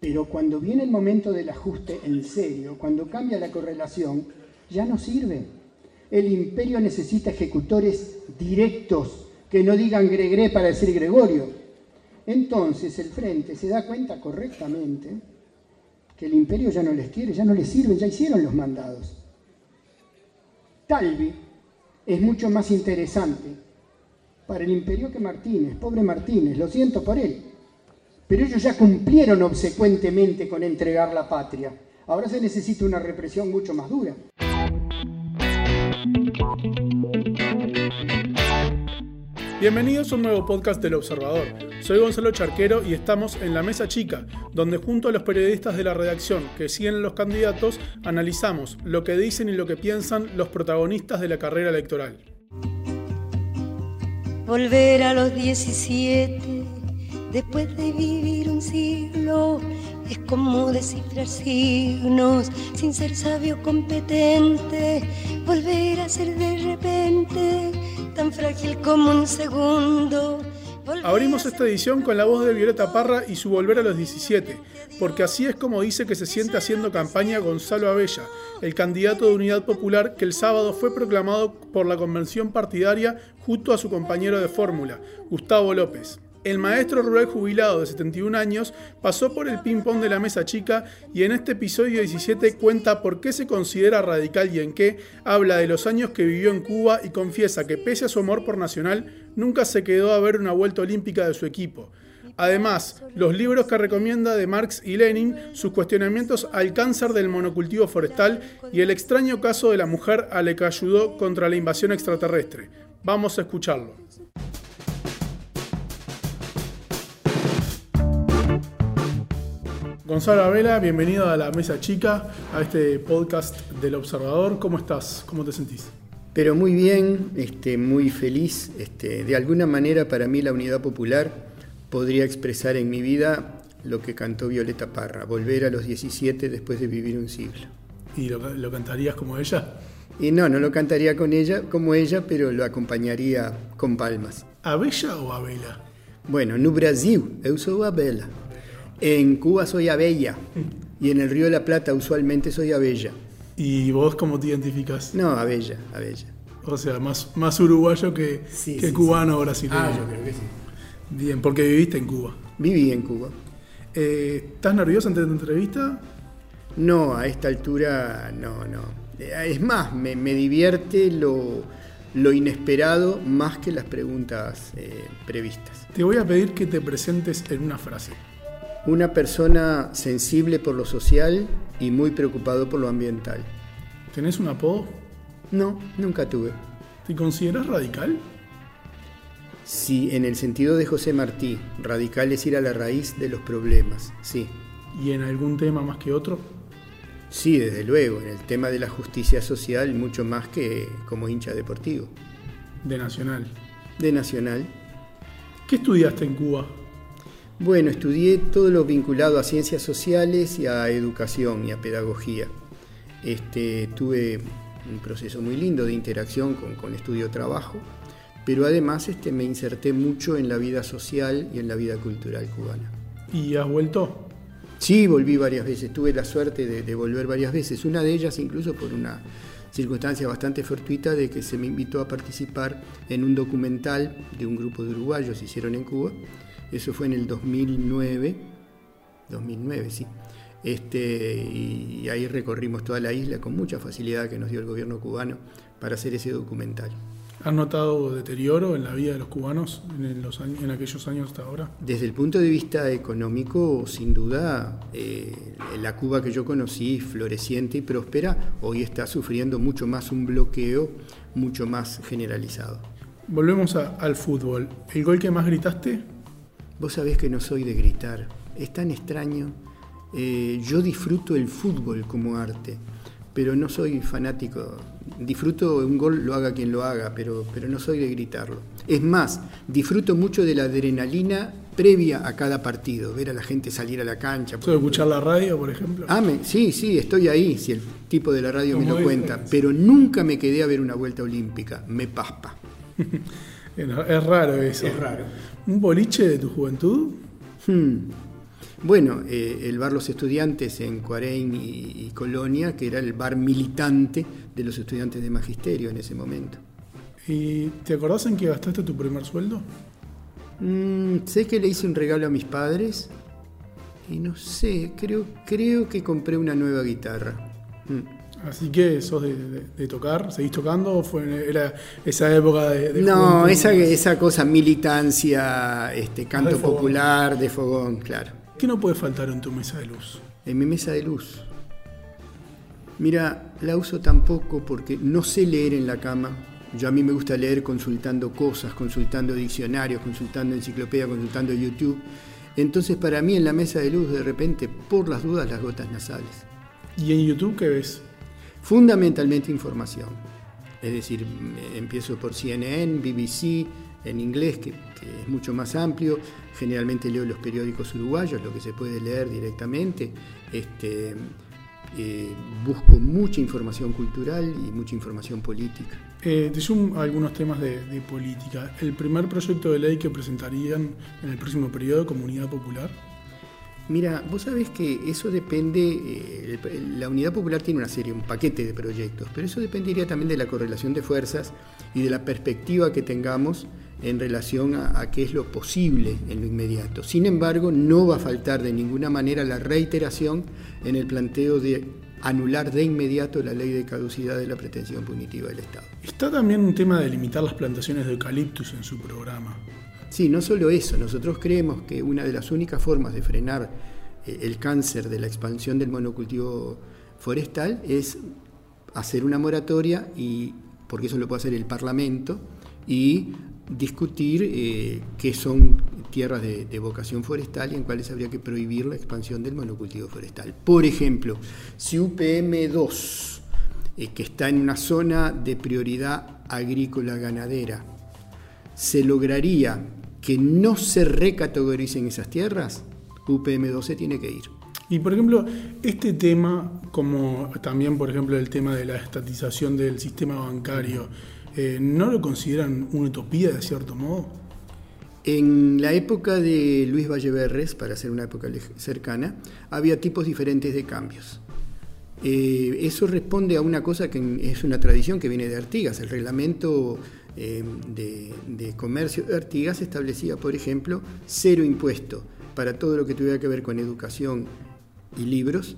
Pero cuando viene el momento del ajuste en serio, cuando cambia la correlación, ya no sirve. El imperio necesita ejecutores directos que no digan Gregre para decir Gregorio. Entonces el frente se da cuenta correctamente que el imperio ya no les quiere, ya no les sirve, ya hicieron los mandados. Talvi es mucho más interesante para el imperio que Martínez, pobre Martínez, lo siento por él. Pero ellos ya cumplieron obsecuentemente con entregar la patria. Ahora se necesita una represión mucho más dura. Bienvenidos a un nuevo podcast del Observador. Soy Gonzalo Charquero y estamos en la Mesa Chica, donde junto a los periodistas de la redacción que siguen a los candidatos analizamos lo que dicen y lo que piensan los protagonistas de la carrera electoral. Volver a los 17 después de vivir un siglo es como descifrar signos sin ser sabio competente, volver a ser de repente tan frágil como un segundo. Abrimos esta edición con la voz de Violeta Parra y su Volver a los 17, porque así es como dice que se siente haciendo campaña Gonzalo Abella, el candidato de Unidad Popular que el sábado fue proclamado por la convención partidaria junto a su compañero de fórmula, Gustavo López. El maestro rural jubilado de 71 años pasó por el ping-pong de la mesa chica y en este episodio 17 cuenta por qué se considera radical y en qué habla de los años que vivió en Cuba y confiesa que pese a su amor por Nacional, nunca se quedó a ver una vuelta olímpica de su equipo. Además, los libros que recomienda de Marx y Lenin, sus cuestionamientos al cáncer del monocultivo forestal y el extraño caso de la mujer a la que ayudó contra la invasión extraterrestre. Vamos a escucharlo. Gonzalo Abela, bienvenido a la Mesa Chica, a este podcast del Observador. ¿Cómo estás? ¿Cómo te sentís? Pero muy bien, este, muy feliz. Este, de alguna manera para mí la unidad popular podría expresar en mi vida lo que cantó Violeta Parra, volver a los 17 después de vivir un siglo. ¿Y lo, lo cantarías como ella? Y no, no lo cantaría con ella, como ella, pero lo acompañaría con palmas. ¿Abella o Abela? Bueno, no Brasil, eu sou Abela. En Cuba soy Abella y en el Río de la Plata usualmente soy Abella. ¿Y vos cómo te identificas? No, Abella, Abella. O sea, más, más uruguayo que, que cubano o brasileño. Ah, yo creo que sí. Bien, porque viviste en Cuba. Viví en Cuba. Eh, ¿Estás nervioso antes de tu entrevista? No, a esta altura no, no. Es más, me, me divierte lo, lo, inesperado más que las preguntas eh, previstas. Te voy a pedir que te presentes en una frase. Una persona sensible por lo social y muy preocupado por lo ambiental. ¿Tenés un apodo? No, nunca tuve. ¿Te consideras radical? Sí, en el sentido de José Martí, radical es ir a la raíz de los problemas, sí. ¿Y en algún tema más que otro? Sí, desde luego, en el tema de la justicia social mucho más que como hincha deportivo. De Nacional. De Nacional. ¿Qué estudiaste en Cuba? Bueno, estudié todo lo vinculado a ciencias sociales y a educación y a pedagogía. Este, tuve un proceso muy lindo de interacción con, con estudio-trabajo, pero además este, me inserté mucho en la vida social y en la vida cultural cubana. ¿Y has vuelto? Sí, volví varias veces, tuve la suerte de, de volver varias veces, una de ellas incluso por una circunstancia bastante fortuita de que se me invitó a participar en un documental de un grupo de uruguayos, hicieron en Cuba, eso fue en el 2009, 2009, sí. Este, y, ahí recorrimos toda la isla con mucha facilidad que nos dio el gobierno cubano para hacer ese documental. ¿Has notado deterioro en la vida de los cubanos en, los años, en aquellos años hasta ahora? Desde el punto de vista económico, sin duda, eh, la Cuba que yo conocí, floreciente y próspera, hoy está sufriendo mucho más un bloqueo mucho más generalizado. Volvemos a, al fútbol. ¿El gol que más gritaste? Vos sabés que no soy de gritar. Es tan extraño. Eh, yo disfruto el fútbol como arte, pero no soy fanático. Disfruto un gol, lo haga quien lo haga, pero, pero no soy de gritarlo. Es más, disfruto mucho de la adrenalina previa a cada partido, ver a la gente salir a la cancha. ¿Puedo escuchar la radio, por ejemplo? Ah, me, sí, sí, estoy ahí, si el tipo de la radio me lo cuenta, pero nunca me quedé a ver una vuelta olímpica, me paspa. es raro eso. Es raro. ¿Un boliche de tu juventud? Hmm. Bueno, eh, el bar Los Estudiantes en Cuarein y, Colonia, que era el bar militante de los estudiantes de magisterio en ese momento. ¿Y te acordás en qué gastaste tu primer sueldo? Mm, sé que le hice un regalo a mis padres y no sé, creo, creo que compré una nueva guitarra. Mm. Así que sos de, tocar, ¿seguís tocando o fue, era esa época de... no, esa, esa cosa, militancia, este, canto popular, de fogón, claro. ¿Qué no puede faltar en tu mesa de luz? En mi mesa de luz. Mira, la uso tampoco porque no sé leer en la cama. Yo a mí me gusta leer consultando cosas, consultando diccionarios, consultando enciclopedia, consultando YouTube. Entonces para mí en la mesa de luz de repente, por las dudas, las gotas nasales. ¿Y en YouTube qué ves? Fundamentalmente información. Es decir, empiezo por CNN, BBC, en inglés, que, es mucho más amplio. Generalmente leo los periódicos uruguayos, lo que se puede leer directamente. Este, eh, busco mucha información cultural y mucha información política. Eh, te algunos temas de, política. ¿El primer proyecto de ley que presentarían en el próximo periodo, Comunidad Popular? Mira, vos sabés que eso depende, eh, la Unidad Popular tiene una serie, un paquete de proyectos, pero eso dependería también de la correlación de fuerzas y de la perspectiva que tengamos en relación a, qué es lo posible en lo inmediato. Sin embargo, no va a faltar de ninguna manera la reiteración en el planteo de anular de inmediato la ley de caducidad de la pretensión punitiva del Estado. Está también un tema de limitar las plantaciones de eucaliptus en su programa. Sí, no solo eso, nosotros creemos que una de las únicas formas de frenar eh, el cáncer de la expansión del monocultivo forestal es hacer una moratoria y porque eso lo puede hacer el Parlamento y discutir eh, qué son tierras de, vocación forestal y en cuáles habría que prohibir la expansión del monocultivo forestal. Por ejemplo, si UPM2, eh, que está en una zona de prioridad agrícola ganadera, se lograría que no se recategoricen esas tierras, UPM2 se tiene que ir. Y por ejemplo, este tema, como también por ejemplo el tema de la estatización del sistema bancario, eh, ¿no lo consideran una utopía de cierto modo? En la época de Luis Valleverres, para ser una época cercana, había tipos diferentes de cambios. Eh, eso responde a una cosa que es una tradición que viene de Artigas. El reglamento eh, de, de, comercio Artigas establecía, por ejemplo, cero impuesto para todo lo que tuviera que ver con educación y libros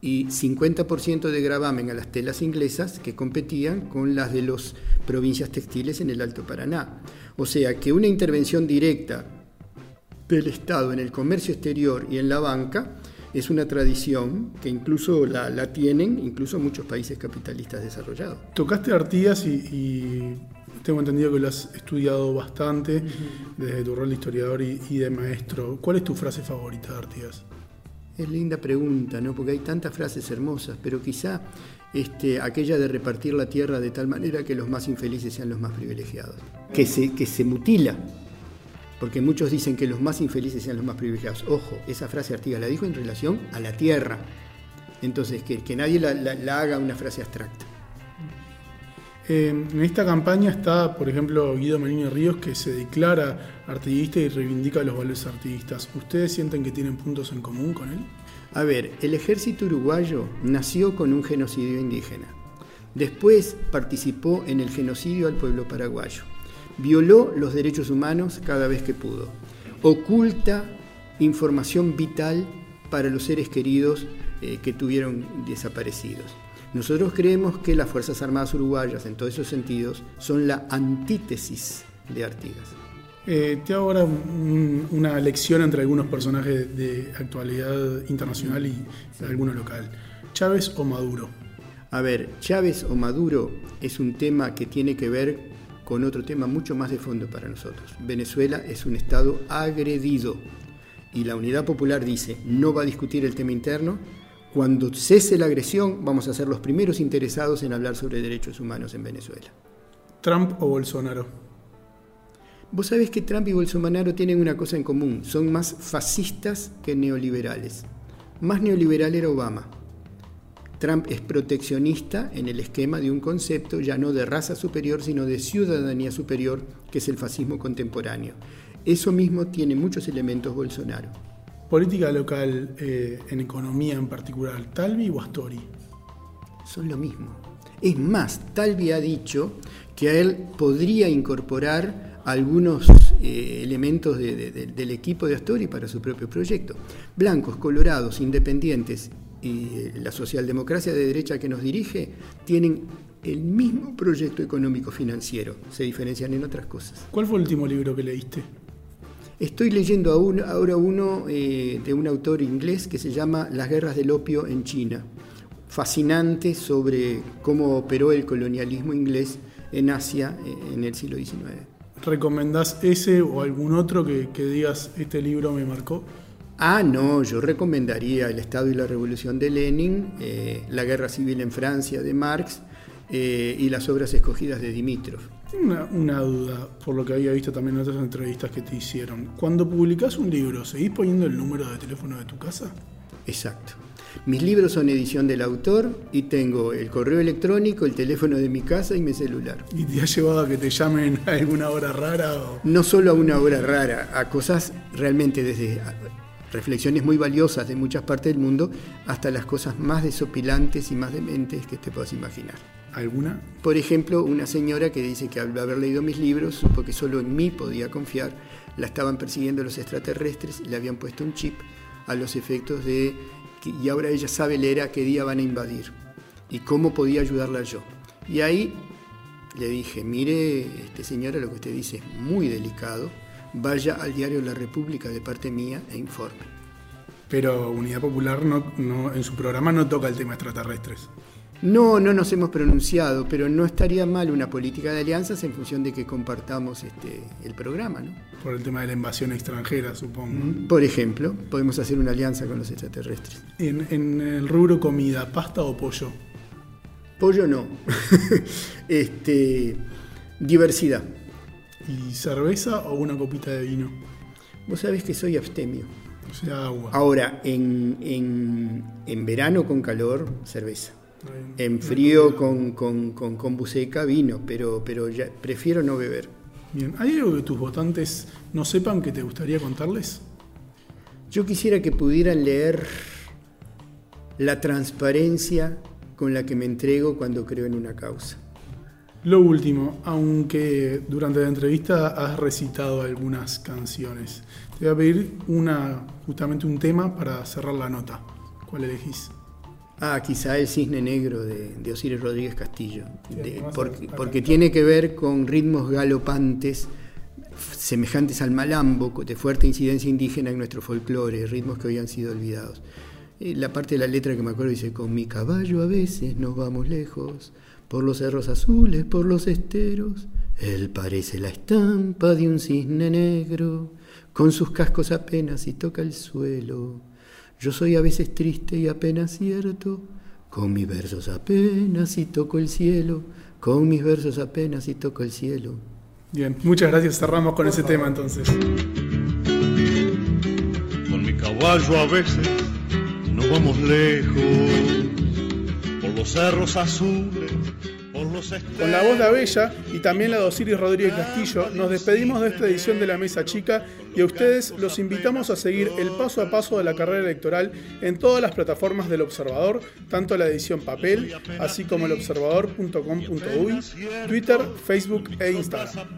y 50% de gravamen a las telas inglesas que competían con las de las provincias textiles en el Alto Paraná. O sea que una intervención directa del Estado en el comercio exterior y en la banca es una tradición que incluso la, tienen incluso muchos países capitalistas desarrollados. Tocaste Artigas y, tengo entendido que lo has estudiado bastante desde tu rol de historiador y, y de maestro. ¿Cuál es tu frase favorita de Artigas? Es linda pregunta, ¿no? Porque hay tantas frases hermosas, pero quizá este, aquella de repartir la tierra de tal manera que los más infelices sean los más privilegiados. Que se, que se mutila, porque muchos dicen que los más infelices sean los más privilegiados. Ojo, esa frase Artigas la dijo en relación a la tierra. Entonces, que, que nadie la haga una frase abstracta. En esta campaña está, por ejemplo, Guido Melini Ríos, que se declara artiguista y reivindica los valores artiguistas. ¿Ustedes sienten que tienen puntos en común con él? A ver, el ejército uruguayo nació con un genocidio indígena. Después participó en el genocidio al pueblo paraguayo. Violó los derechos humanos cada vez que pudo. Oculta información vital para los seres queridos eh, que tuvieron desaparecidos. Nosotros creemos que las Fuerzas Armadas Uruguayas, en todos esos sentidos, son la antítesis de Artigas. Eh, te hago ahora una lección entre algunos personajes de actualidad internacional y alguno local. ¿Chávez o Maduro? A ver, Chávez o Maduro es un tema que tiene que ver con otro tema mucho más de fondo para nosotros. Venezuela es un Estado agredido y la Unidad Popular dice no va a discutir el tema interno. Cuando cese la agresión vamos a ser los primeros interesados en hablar sobre derechos humanos en Venezuela. ¿Trump o Bolsonaro? Vos sabés que Trump y Bolsonaro tienen una cosa en común, son más fascistas que neoliberales. Más neoliberal era Obama. Trump es proteccionista en el esquema de un concepto ya no de raza superior, sino de ciudadanía superior, que es el fascismo contemporáneo. Eso mismo tiene muchos elementos Bolsonaro. Política local eh, en economía en particular, ¿Talvi o Astori? Son lo mismo. Es más, Talvi ha dicho que a él podría incorporar algunos eh, elementos del equipo de Astori para su propio proyecto. Blancos, colorados, independientes y eh, la socialdemocracia de derecha que nos dirige tienen el mismo proyecto económico financiero, se diferencian en otras cosas. ¿Cuál fue el último libro que leíste? Estoy leyendo ahora uno eh, de un autor inglés que se llama Las guerras del opio en China. Fascinante sobre cómo operó el colonialismo inglés en Asia en el siglo XIX. ¿Recomendás ese o algún otro que, digas, este libro me marcó? Ah, no, yo recomendaría El Estado y la Revolución de Lenin, eh, La Guerra Civil en Francia de Marx eh, y las obras escogidas de Dimitrov. Una, una duda, por lo que había visto también en otras entrevistas que te hicieron. Cuando publicás un libro, ¿seguís poniendo el número de teléfono de tu casa? Exacto. Mis libros son edición del autor y tengo el correo electrónico, el teléfono de mi casa y mi celular. ¿Y te ha llevado a que te llamen a alguna hora rara? No solo a una hora rara, a cosas realmente desde reflexiones muy valiosas de muchas partes del mundo hasta las cosas más desopilantes y más dementes que te puedas imaginar. ¿Alguna? Por ejemplo, una señora que dice que al haber leído mis libros supo que solo en mí podía confiar, la estaban persiguiendo los extraterrestres y le habían puesto un chip a los efectos de y ahora ella sabe leer a qué día van a invadir y cómo podía ayudarla yo. Y ahí le dije, mire, este señora, lo que usted dice es muy delicado, vaya al diario La República de parte mía e informe. Pero Unidad Popular no, en su programa no toca el tema extraterrestres. No, no nos hemos pronunciado, pero no estaría mal una política de alianzas en función de que compartamos este, el programa, ¿no? Por el tema de la invasión extranjera, supongo. Mm, por ejemplo, podemos hacer una alianza con los extraterrestres. En, en el rubro comida, ¿pasta o pollo? Pollo no. este, diversidad. ¿Y cerveza o una copita de vino? Vos sabés que soy abstemio. O sea, agua. Ahora, en, en, en verano con calor, cerveza. En frío con, con, con, buceca, vino, pero, pero ya prefiero no beber. Bien, ¿hay algo que tus votantes no sepan que te gustaría contarles? Yo quisiera que pudieran leer la transparencia con la que me entrego cuando creo en una causa. Lo último, aunque durante la entrevista has recitado algunas canciones, te voy a pedir una, justamente un tema para cerrar la nota. ¿Cuál elegís? Ah, quizá el cisne negro de, Osiris Rodríguez Castillo, porque, tiene que ver con ritmos galopantes semejantes al malambo, de fuerte incidencia indígena en nuestro folclore, ritmos que hoy han sido olvidados. La parte de la letra que me acuerdo dice, con mi caballo a veces nos vamos lejos, por los cerros azules, por los esteros, él parece la estampa de un cisne negro, con sus cascos apenas y toca el suelo. Yo soy a veces triste y apenas cierto, con mis versos apenas y toco el cielo, con mis versos apenas y toco el cielo. Bien, muchas gracias. Cerramos con ese tema entonces. Con mi caballo a veces nos vamos lejos, por los cerros azules con la voz de Abella y también la de Osiris Rodríguez Castillo, nos despedimos de esta edición de La Mesa Chica y a ustedes los invitamos a seguir el paso a paso de la carrera electoral en todas las plataformas del Observador, tanto la edición papel, así como el observador.com.uy, Twitter, Facebook e Instagram.